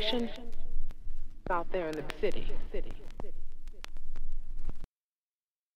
You